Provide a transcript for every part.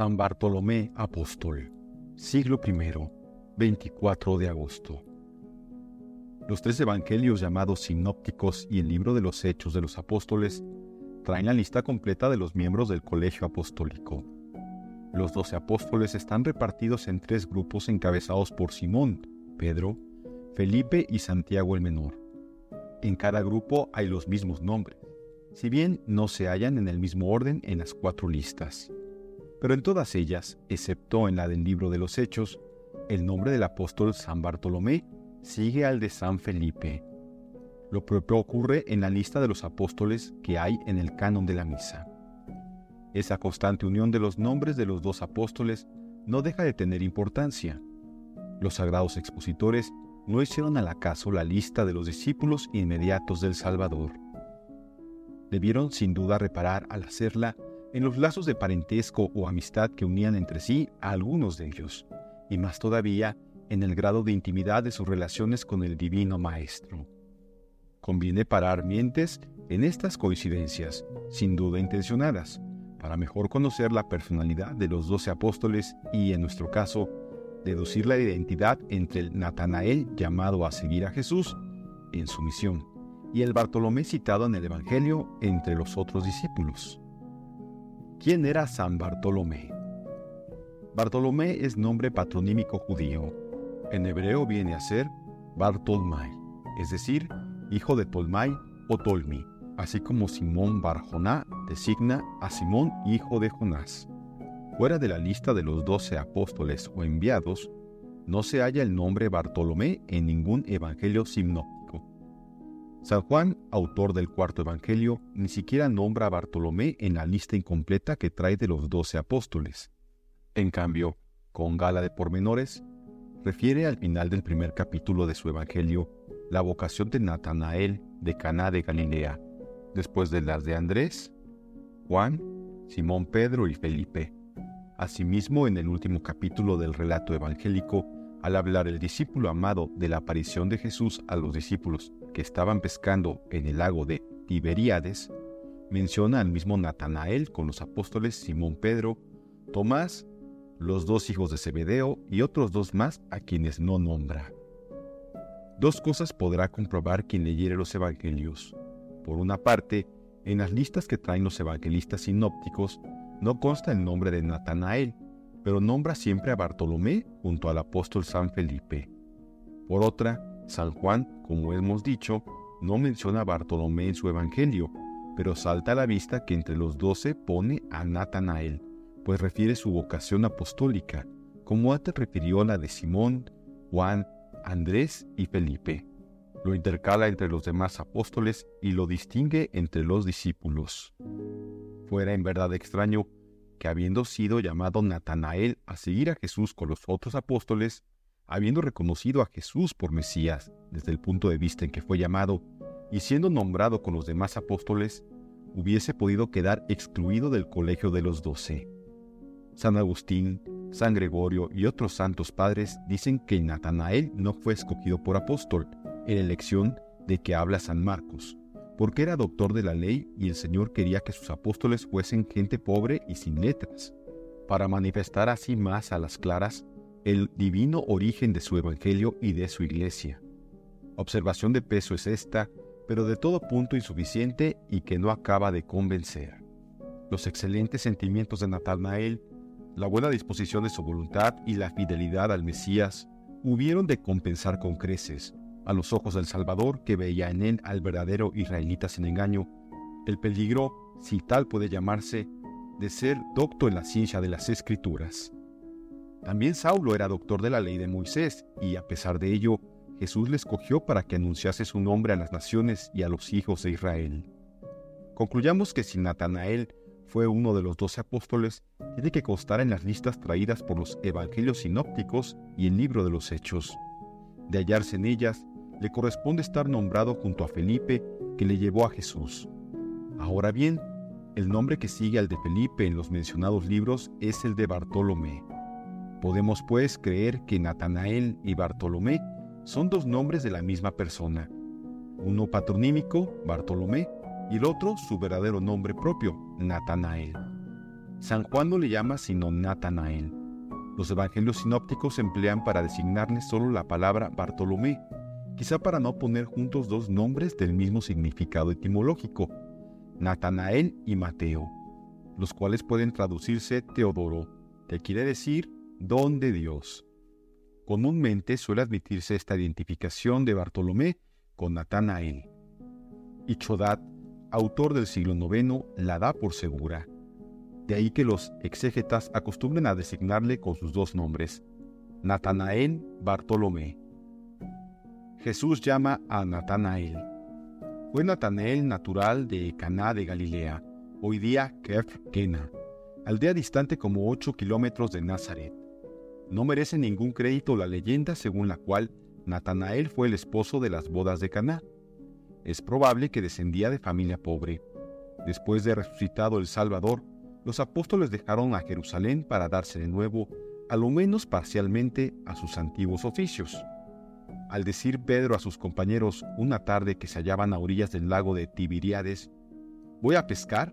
San Bartolomé Apóstol, siglo I, 24 de agosto. Los tres evangelios llamados sinópticos y el libro de los Hechos de los Apóstoles traen la lista completa de los miembros del colegio apostólico. Los doce apóstoles están repartidos en tres grupos encabezados por Simón, Pedro, Felipe y Santiago el Menor. En cada grupo hay los mismos nombres, si bien no se hallan en el mismo orden en las cuatro listas. Pero en todas ellas, excepto en la del libro de los Hechos, el nombre del apóstol San Bartolomé sigue al de San Felipe. Lo propio ocurre en la lista de los apóstoles que hay en el canon de la misa. Esa constante unión de los nombres de los dos apóstoles no deja de tener importancia. Los sagrados expositores no hicieron al acaso la lista de los discípulos inmediatos del Salvador. Debieron sin duda reparar al hacerla en los lazos de parentesco o amistad que unían entre sí a algunos de ellos, y más todavía en el grado de intimidad de sus relaciones con el Divino Maestro. Conviene parar mientes en estas coincidencias, sin duda intencionadas, para mejor conocer la personalidad de los doce apóstoles y, en nuestro caso, deducir la identidad entre el Natanael llamado a seguir a Jesús en su misión y el Bartolomé citado en el Evangelio entre los otros discípulos. ¿Quién era San Bartolomé? Bartolomé es nombre patronímico judío. En hebreo viene a ser Bartolmai, es decir, hijo de Tolmai o Tolmi, así como Simón Barjoná designa a Simón hijo de Jonás. Fuera de la lista de los doce apóstoles o enviados, no se halla el nombre Bartolomé en ningún evangelio sinóptico. San Juan, autor del cuarto Evangelio, ni siquiera nombra a Bartolomé en la lista incompleta que trae de los doce apóstoles. En cambio, con gala de pormenores, refiere al final del primer capítulo de su Evangelio la vocación de Natanael de Caná de Galilea, después de las de Andrés, Juan, Simón Pedro y Felipe. Asimismo, en el último capítulo del relato evangélico, al hablar el discípulo amado de la aparición de Jesús a los discípulos estaban pescando en el lago de Tiberíades, menciona al mismo Natanael con los apóstoles Simón Pedro, Tomás, los dos hijos de Zebedeo y otros dos más a quienes no nombra. Dos cosas podrá comprobar quien leyere los evangelios. Por una parte, en las listas que traen los evangelistas sinópticos no consta el nombre de Natanael, pero nombra siempre a Bartolomé junto al apóstol San Felipe. Por otra, San Juan, como hemos dicho, no menciona a Bartolomé en su Evangelio, pero salta a la vista que entre los doce pone a Natanael, pues refiere su vocación apostólica, como antes refirió la de Simón, Juan, Andrés y Felipe. Lo intercala entre los demás apóstoles y lo distingue entre los discípulos. Fuera en verdad extraño que habiendo sido llamado Natanael a seguir a Jesús con los otros apóstoles, habiendo reconocido a Jesús por Mesías desde el punto de vista en que fue llamado, y siendo nombrado con los demás apóstoles, hubiese podido quedar excluido del colegio de los doce. San Agustín, San Gregorio y otros santos padres dicen que Natanael no fue escogido por apóstol, en elección de que habla San Marcos, porque era doctor de la ley y el Señor quería que sus apóstoles fuesen gente pobre y sin letras, para manifestar así más a las claras el divino origen de su Evangelio y de su Iglesia. Observación de peso es esta, pero de todo punto insuficiente y que no acaba de convencer. Los excelentes sentimientos de Natanael, la buena disposición de su voluntad y la fidelidad al Mesías hubieron de compensar con creces, a los ojos del Salvador que veía en él al verdadero israelita sin engaño, el peligro, si tal puede llamarse, de ser docto en la ciencia de las escrituras. También Saulo era doctor de la ley de Moisés y a pesar de ello, Jesús le escogió para que anunciase su nombre a las naciones y a los hijos de Israel. Concluyamos que si Natanael fue uno de los doce apóstoles, tiene que constar en las listas traídas por los evangelios sinópticos y el libro de los Hechos. De hallarse en ellas, le corresponde estar nombrado junto a Felipe, que le llevó a Jesús. Ahora bien, el nombre que sigue al de Felipe en los mencionados libros es el de Bartolomé. Podemos pues creer que Natanael y Bartolomé son dos nombres de la misma persona, uno patronímico, Bartolomé, y el otro su verdadero nombre propio, Natanael. San Juan no le llama sino Natanael. Los evangelios sinópticos emplean para designarle solo la palabra Bartolomé, quizá para no poner juntos dos nombres del mismo significado etimológico, Natanael y Mateo, los cuales pueden traducirse Teodoro, que quiere decir don de Dios. Comúnmente suele admitirse esta identificación de Bartolomé con Natanael. Y Chodat, autor del siglo IX, la da por segura. De ahí que los exégetas acostumbren a designarle con sus dos nombres, Natanael Bartolomé. Jesús llama a Natanael. Fue Natanael natural de Caná de Galilea, hoy día Kef Kena, aldea distante como 8 kilómetros de Nazaret. No merece ningún crédito la leyenda según la cual Natanael fue el esposo de las bodas de Caná. Es probable que descendía de familia pobre. Después de resucitado el Salvador, los apóstoles dejaron a Jerusalén para darse de nuevo, a lo menos parcialmente, a sus antiguos oficios. Al decir Pedro a sus compañeros una tarde que se hallaban a orillas del lago de Tibiriades, voy a pescar,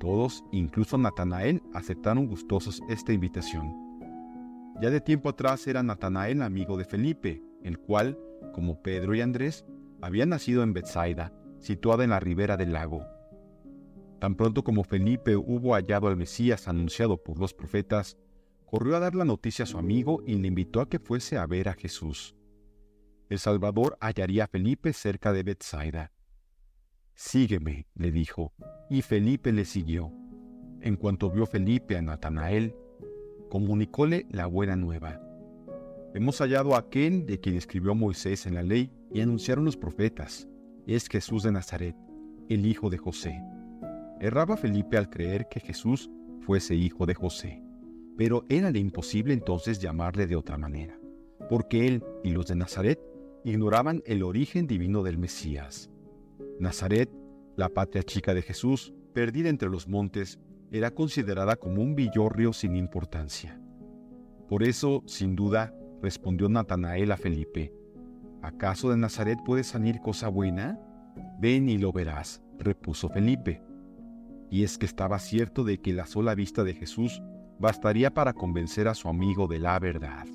todos, incluso Natanael, aceptaron gustosos esta invitación. Ya de tiempo atrás era Natanael amigo de Felipe, el cual, como Pedro y Andrés, había nacido en Bethsaida, situada en la ribera del lago. Tan pronto como Felipe hubo hallado al Mesías anunciado por los profetas, corrió a dar la noticia a su amigo y le invitó a que fuese a ver a Jesús. El Salvador hallaría a Felipe cerca de Bethsaida. Sígueme, le dijo, y Felipe le siguió. En cuanto vio Felipe a Natanael, comunicóle la buena nueva. Hemos hallado a aquel de quien escribió Moisés en la ley y anunciaron los profetas. Es Jesús de Nazaret, el hijo de José. Erraba Felipe al creer que Jesús fuese hijo de José, pero era de imposible entonces llamarle de otra manera, porque él y los de Nazaret ignoraban el origen divino del Mesías. Nazaret, la patria chica de Jesús, perdida entre los montes, era considerada como un villorrio sin importancia. Por eso, sin duda, respondió Natanael a Felipe, ¿acaso de Nazaret puede salir cosa buena? Ven y lo verás, repuso Felipe y es que estaba cierto de que la sola vista de Jesús bastaría para convencer a su amigo de la verdad.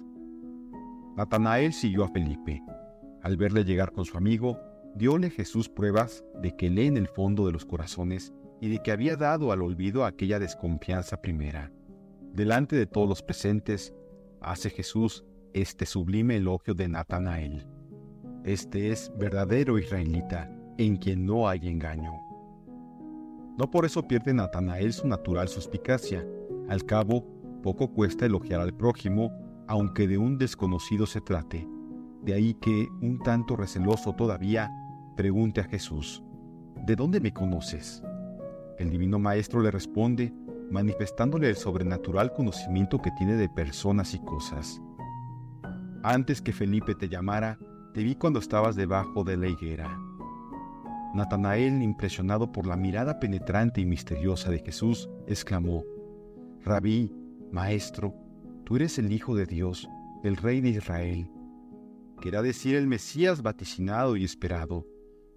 Natanael siguió a Felipe. Al verle llegar con su amigo, diole Jesús pruebas de que lee en el fondo de los corazones y de que había dado al olvido aquella desconfianza primera. Delante de todos los presentes, hace Jesús este sublime elogio de Natanael. Este es verdadero israelita, en quien no hay engaño. No por eso pierde Natanael su natural suspicacia. Al cabo, poco cuesta elogiar al prójimo, aunque de un desconocido se trate. De ahí que, un tanto receloso todavía, pregunte a Jesús, ¿De dónde me conoces? El divino Maestro le responde, manifestándole el sobrenatural conocimiento que tiene de personas y cosas. Antes que Felipe te llamara, te vi cuando estabas debajo de la higuera. Natanael, impresionado por la mirada penetrante y misteriosa de Jesús, exclamó, Rabí, Maestro, tú eres el Hijo de Dios, el Rey de Israel. Querrá decir el Mesías vaticinado y esperado,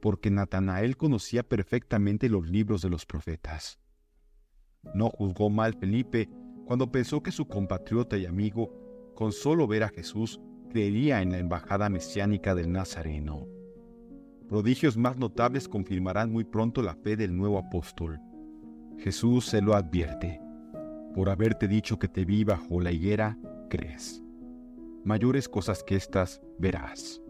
porque Natanael conocía perfectamente los libros de los profetas. No juzgó mal Felipe cuando pensó que su compatriota y amigo, con solo ver a Jesús, creería en la embajada mesiánica del Nazareno. Prodigios más notables confirmarán muy pronto la fe del nuevo apóstol. Jesús se lo advierte. Por haberte dicho que te vi bajo la higuera, crees. Mayores cosas que estas verás.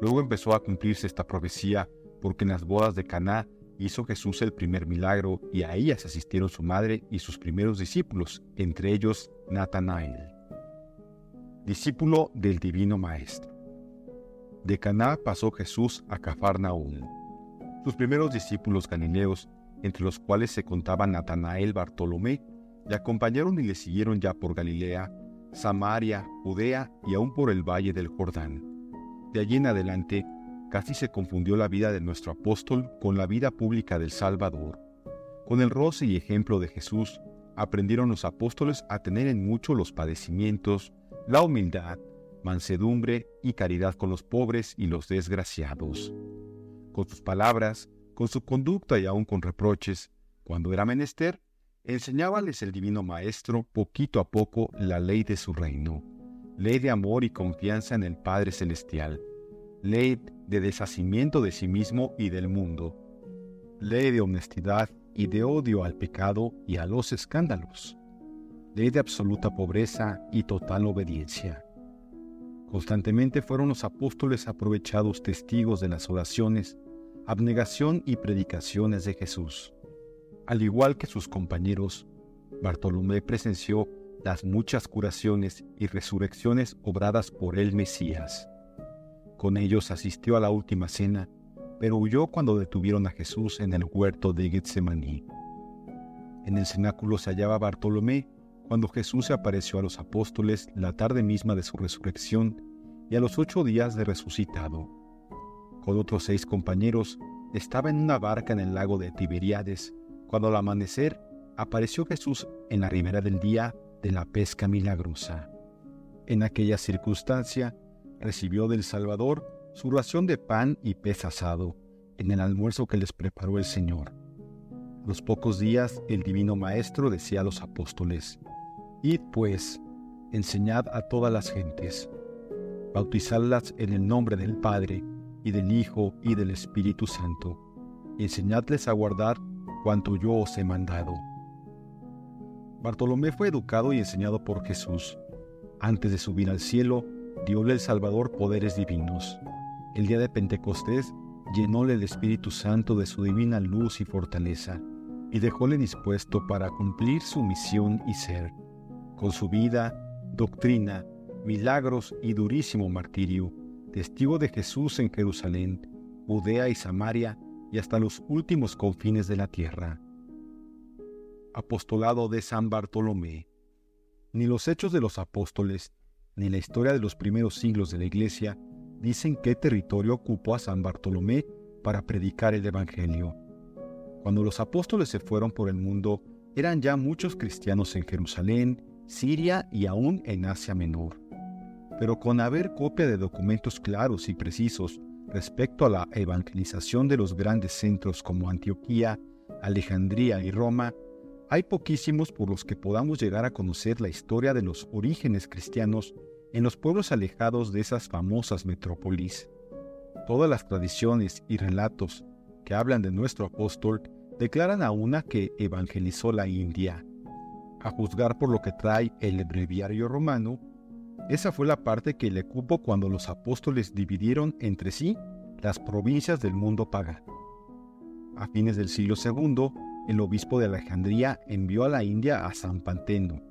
Luego empezó a cumplirse esta profecía porque en las bodas de Caná hizo Jesús el primer milagro y a ellas asistieron su madre y sus primeros discípulos, entre ellos Natanael, discípulo del Divino Maestro. De Caná pasó Jesús a Cafarnaúm. Sus primeros discípulos galileos, entre los cuales se contaban Natanael Bartolomé, le acompañaron y le siguieron ya por Galilea, Samaria, Judea y aún por el valle del Jordán. De allí en adelante, casi se confundió la vida de nuestro apóstol con la vida pública del Salvador. Con el roce y ejemplo de Jesús, aprendieron los apóstoles a tener en mucho los padecimientos, la humildad, mansedumbre y caridad con los pobres y los desgraciados. Con sus palabras, con su conducta y aun con reproches, cuando era menester, Enseñábales el Divino Maestro poquito a poco la ley de su reino, ley de amor y confianza en el Padre Celestial, ley de deshacimiento de sí mismo y del mundo, ley de honestidad y de odio al pecado y a los escándalos, ley de absoluta pobreza y total obediencia. Constantemente fueron los apóstoles aprovechados testigos de las oraciones, abnegación y predicaciones de Jesús. Al igual que sus compañeros, Bartolomé presenció las muchas curaciones y resurrecciones obradas por el Mesías. Con ellos asistió a la última cena pero huyó cuando detuvieron a Jesús en el huerto de Getsemaní. En el cenáculo se hallaba Bartolomé cuando Jesús se apareció a los apóstoles la tarde misma de su resurrección y a los ocho días de resucitado. Con otros seis compañeros estaba en una barca en el lago de Tiberíades cuando al amanecer apareció Jesús en la ribera del día de la pesca milagrosa. En aquella circunstancia recibió del Salvador su ración de pan y pez asado en el almuerzo que les preparó el Señor. A los pocos días el Divino Maestro decía a los apóstoles, Id pues, enseñad a todas las gentes, bautizadlas en el nombre del Padre, y del Hijo, y del Espíritu Santo, y enseñadles a guardar cuanto yo os he mandado. Bartolomé fue educado y enseñado por Jesús. Antes de subir al cielo, diole el Salvador poderes divinos el día de Pentecostés llenóle el Espíritu Santo de su divina luz y fortaleza, y dejóle dispuesto para cumplir su misión y ser, con su vida, doctrina, milagros y durísimo martirio, testigo de Jesús en Jerusalén, Judea y Samaria y hasta los últimos confines de la tierra. Apostolado de San Bartolomé. Ni los hechos de los apóstoles, ni la historia de los primeros siglos de la Iglesia dicen qué territorio ocupó a San Bartolomé para predicar el Evangelio. Cuando los apóstoles se fueron por el mundo, eran ya muchos cristianos en Jerusalén, Siria y aún en Asia Menor. Pero con haber copia de documentos claros y precisos respecto a la evangelización de los grandes centros como Antioquía, Alejandría y Roma, hay poquísimos por los que podamos llegar a conocer la historia de los orígenes cristianos en los pueblos alejados de esas famosas metrópolis. Todas las tradiciones y relatos que hablan de nuestro apóstol declaran a una que evangelizó la India. A juzgar por lo que trae el breviario romano, esa fue la parte que le cupo cuando los apóstoles dividieron entre sí las provincias del mundo pagano. A fines del siglo II, el obispo de Alejandría envió a la India a San Panteno,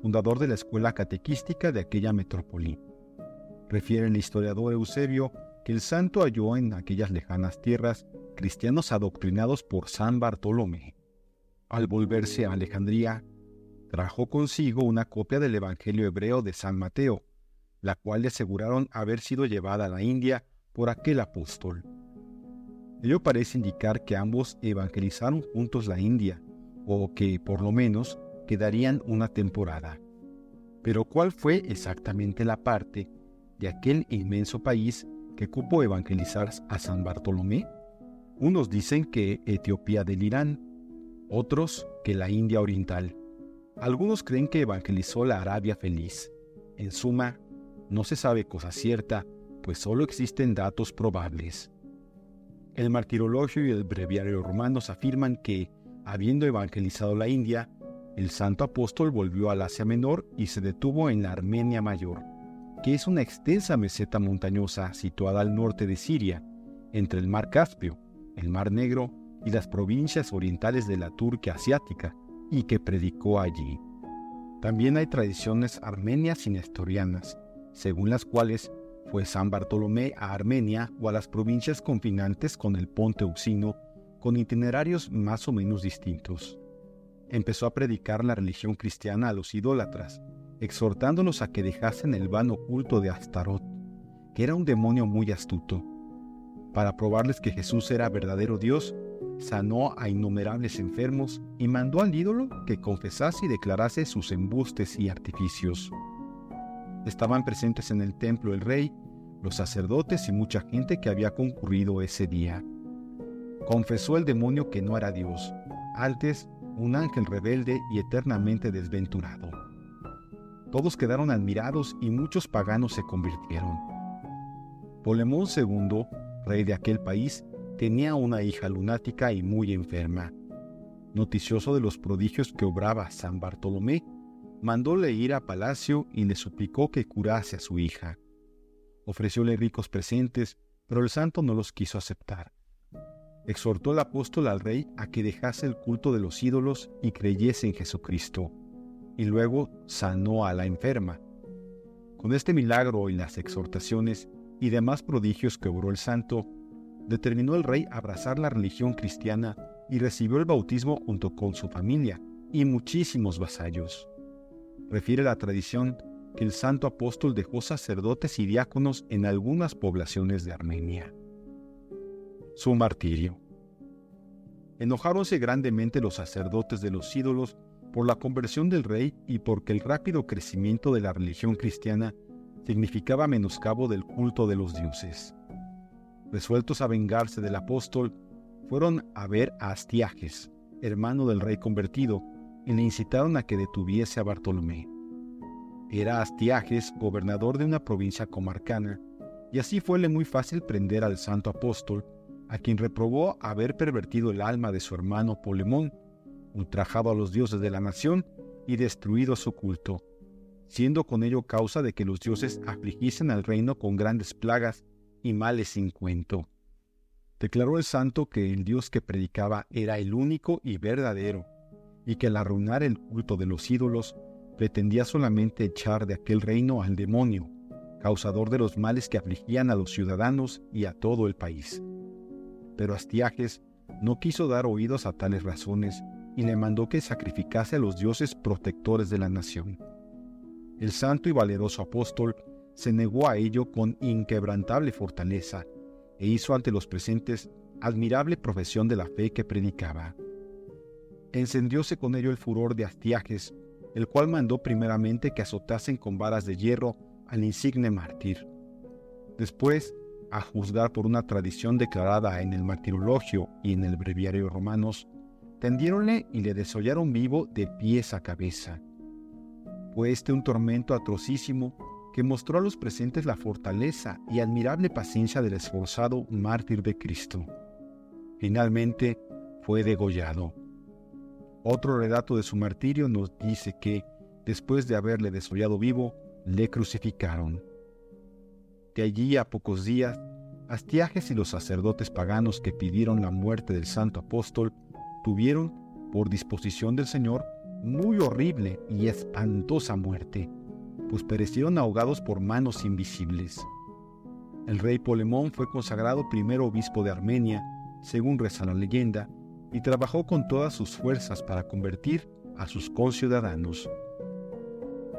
fundador de la escuela catequística de aquella metrópoli. Refiere el historiador Eusebio que el santo halló en aquellas lejanas tierras cristianos adoctrinados por San Bartolomé. Al volverse a Alejandría, trajo consigo una copia del Evangelio hebreo de San Mateo, la cual le aseguraron haber sido llevada a la India por aquel apóstol. Ello parece indicar que ambos evangelizaron juntos la India, o que, por lo menos, quedarían una temporada. Pero ¿cuál fue exactamente la parte de aquel inmenso país que cupo evangelizar a San Bartolomé? Unos dicen que Etiopía del Irán, otros que la India Oriental. Algunos creen que evangelizó la Arabia Feliz. En suma, no se sabe cosa cierta, pues solo existen datos probables. El martirologio y el breviario romanos afirman que, habiendo evangelizado la India, el santo apóstol volvió al Asia Menor y se detuvo en la Armenia Mayor, que es una extensa meseta montañosa situada al norte de Siria, entre el mar Caspio, el mar Negro y las provincias orientales de la Turquía asiática, y que predicó allí. También hay tradiciones armenias y nestorianas, según las cuales fue San Bartolomé a Armenia o a las provincias confinantes con el Ponte Euxino, con itinerarios más o menos distintos empezó a predicar la religión cristiana a los idólatras, exhortándolos a que dejasen el vano culto de Astarot, que era un demonio muy astuto. Para probarles que Jesús era verdadero Dios, sanó a innumerables enfermos y mandó al ídolo que confesase y declarase sus embustes y artificios. Estaban presentes en el templo el rey, los sacerdotes y mucha gente que había concurrido ese día. Confesó el demonio que no era Dios, antes un ángel rebelde y eternamente desventurado. Todos quedaron admirados y muchos paganos se convirtieron. Polemón II, rey de aquel país, tenía una hija lunática y muy enferma. Noticioso de los prodigios que obraba San Bartolomé, mandóle ir a palacio y le suplicó que curase a su hija. Ofrecióle ricos presentes, pero el santo no los quiso aceptar. Exhortó el apóstol al rey a que dejase el culto de los ídolos y creyese en Jesucristo, y luego sanó a la enferma. Con este milagro y las exhortaciones y demás prodigios que obró el santo, determinó el rey abrazar la religión cristiana y recibió el bautismo junto con su familia y muchísimos vasallos. Refiere la tradición que el santo apóstol dejó sacerdotes y diáconos en algunas poblaciones de Armenia. Su martirio. Enojáronse grandemente los sacerdotes de los ídolos por la conversión del rey y porque el rápido crecimiento de la religión cristiana significaba menoscabo del culto de los dioses. Resueltos a vengarse del apóstol, fueron a ver a Astiages, hermano del rey convertido, y le incitaron a que detuviese a Bartolomé. Era Astiages gobernador de una provincia comarcana, y así fuele muy fácil prender al santo apóstol, a quien reprobó haber pervertido el alma de su hermano Polemón, ultrajado a los dioses de la nación y destruido su culto, siendo con ello causa de que los dioses afligiesen al reino con grandes plagas y males sin cuento. Declaró el santo que el Dios que predicaba era el único y verdadero, y que al arruinar el culto de los ídolos pretendía solamente echar de aquel reino al demonio, causador de los males que afligían a los ciudadanos y a todo el país. Pero Astiages no quiso dar oídos a tales razones y le mandó que sacrificase a los dioses protectores de la nación. El santo y valeroso apóstol se negó a ello con inquebrantable fortaleza e hizo ante los presentes admirable profesión de la fe que predicaba. Encendióse con ello el furor de Astiages, el cual mandó primeramente que azotasen con varas de hierro al insigne mártir. Después, a juzgar por una tradición declarada en el martirologio y en el breviario romanos, tendiéronle y le desollaron vivo de pies a cabeza. Fue este un tormento atrocísimo que mostró a los presentes la fortaleza y admirable paciencia del esforzado mártir de Cristo. Finalmente fue degollado. Otro relato de su martirio nos dice que, después de haberle desollado vivo, le crucificaron. De allí a pocos días, Astiages y los sacerdotes paganos que pidieron la muerte del santo apóstol tuvieron, por disposición del Señor, muy horrible y espantosa muerte pues perecieron ahogados por manos invisibles. El rey Polemón fue consagrado primero obispo de Armenia, según reza la leyenda, y trabajó con todas sus fuerzas para convertir a sus conciudadanos.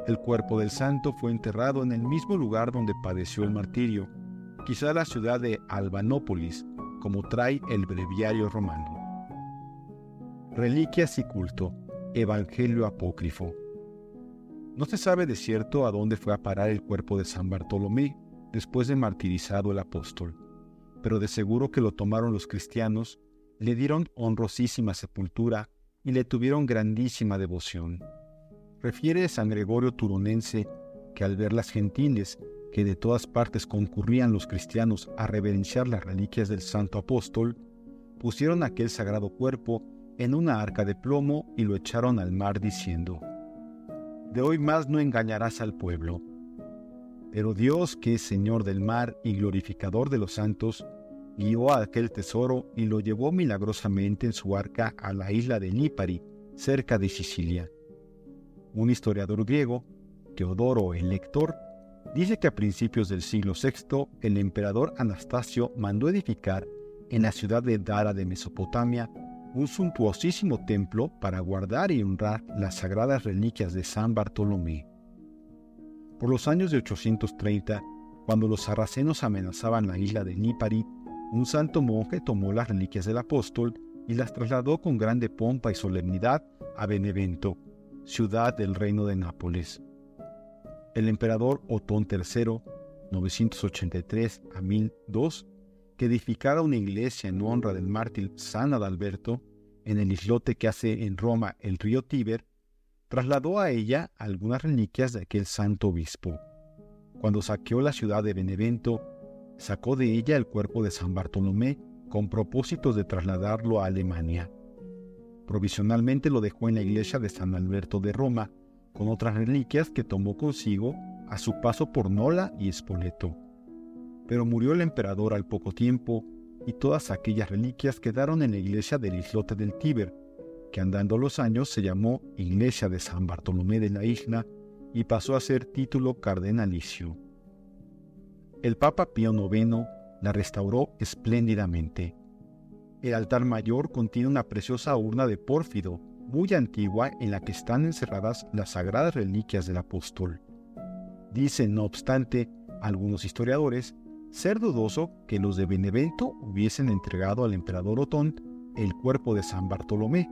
El cuerpo del santo fue enterrado en el mismo lugar donde padeció el martirio, quizá la ciudad de Albanópolis, como trae el breviario romano. Reliquias y culto, Evangelio apócrifo. No se sabe de cierto a dónde fue a parar el cuerpo de San Bartolomé después de martirizado el apóstol, pero de seguro que lo tomaron los cristianos, le dieron honrosísima sepultura y le tuvieron grandísima devoción. Refiere San Gregorio Turonense que al ver las gentiles que de todas partes concurrían los cristianos a reverenciar las reliquias del santo apóstol, pusieron aquel sagrado cuerpo en una arca de plomo y lo echaron al mar diciendo, de hoy más no engañarás al pueblo. Pero Dios, que es Señor del mar y glorificador de los santos, guió a aquel tesoro y lo llevó milagrosamente en su arca a la isla de Nípari, cerca de Sicilia. Un historiador griego, Teodoro el Lector, dice que a principios del siglo VI el emperador Anastasio mandó edificar en la ciudad de Dara de Mesopotamia un suntuosísimo templo para guardar y honrar las sagradas reliquias de San Bartolomé. Por los años de 830, cuando los sarracenos amenazaban la isla de Nípari, un santo monje tomó las reliquias del apóstol y las trasladó con grande pompa y solemnidad a Benevento, ciudad del reino de Nápoles. El emperador Otón III, 983 a 1002, que edificara una iglesia en honra del mártir San Adalberto, en el islote que hace en Roma el río Tíber, trasladó a ella algunas reliquias de aquel santo obispo. Cuando saqueó la ciudad de Benevento, sacó de ella el cuerpo de San Bartolomé con propósitos de trasladarlo a Alemania. Provisionalmente lo dejó en la iglesia de San Alberto de Roma, con otras reliquias que tomó consigo a su paso por Nola y Spoleto. Pero murió el emperador al poco tiempo y todas aquellas reliquias quedaron en la iglesia del islote del Tíber, que andando los años se llamó Iglesia de San Bartolomé de la Isla y pasó a ser título cardenalicio. El Papa Pío IX la restauró espléndidamente. El altar mayor contiene una preciosa urna de pórfido, muy antigua, en la que están encerradas las sagradas reliquias del apóstol. Dicen, no obstante, algunos historiadores, ser dudoso que los de Benevento hubiesen entregado al emperador Otón el cuerpo de San Bartolomé.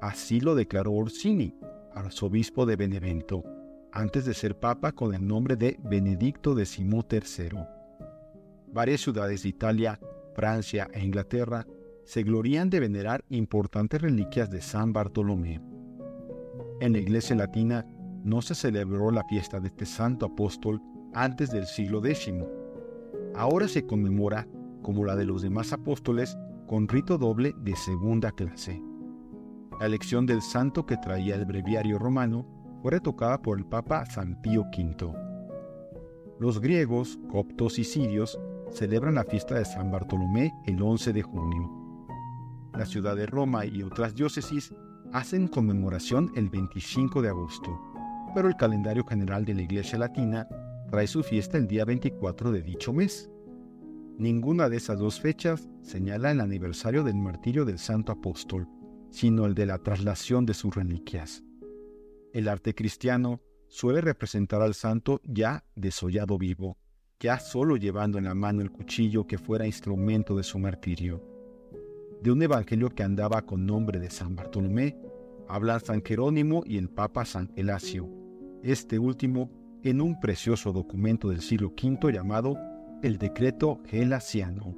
Así lo declaró Orsini, arzobispo de Benevento antes de ser papa con el nombre de Benedicto XIII. Varias ciudades de Italia, Francia e Inglaterra se glorían de venerar importantes reliquias de San Bartolomé. En la Iglesia Latina no se celebró la fiesta de este santo apóstol antes del siglo X. Ahora se conmemora, como la de los demás apóstoles, con rito doble de segunda clase. La elección del santo que traía el breviario romano fue retocada por el Papa San Pío V. Los griegos, coptos y sirios celebran la fiesta de San Bartolomé el 11 de junio. La ciudad de Roma y otras diócesis hacen conmemoración el 25 de agosto, pero el calendario general de la Iglesia Latina trae su fiesta el día 24 de dicho mes. Ninguna de esas dos fechas señala el aniversario del martirio del Santo Apóstol, sino el de la traslación de sus reliquias. El arte cristiano suele representar al santo ya desollado vivo, ya solo llevando en la mano el cuchillo que fuera instrumento de su martirio. De un evangelio que andaba con nombre de San Bartolomé, hablan San Jerónimo y el Papa San Elasio, este último en un precioso documento del siglo V llamado el Decreto Gelasiano.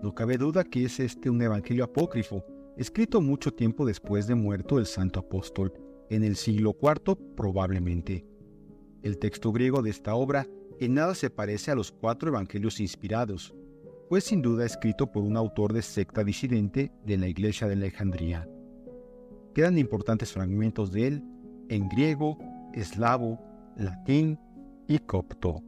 No cabe duda que es este un evangelio apócrifo, escrito mucho tiempo después de muerto el santo apóstol, en el siglo IV probablemente. El texto griego de esta obra en nada se parece a los cuatro evangelios inspirados, fue sin duda escrito por un autor de secta disidente de la iglesia de Alejandría. Quedan importantes fragmentos de él en griego, eslavo, latín y copto.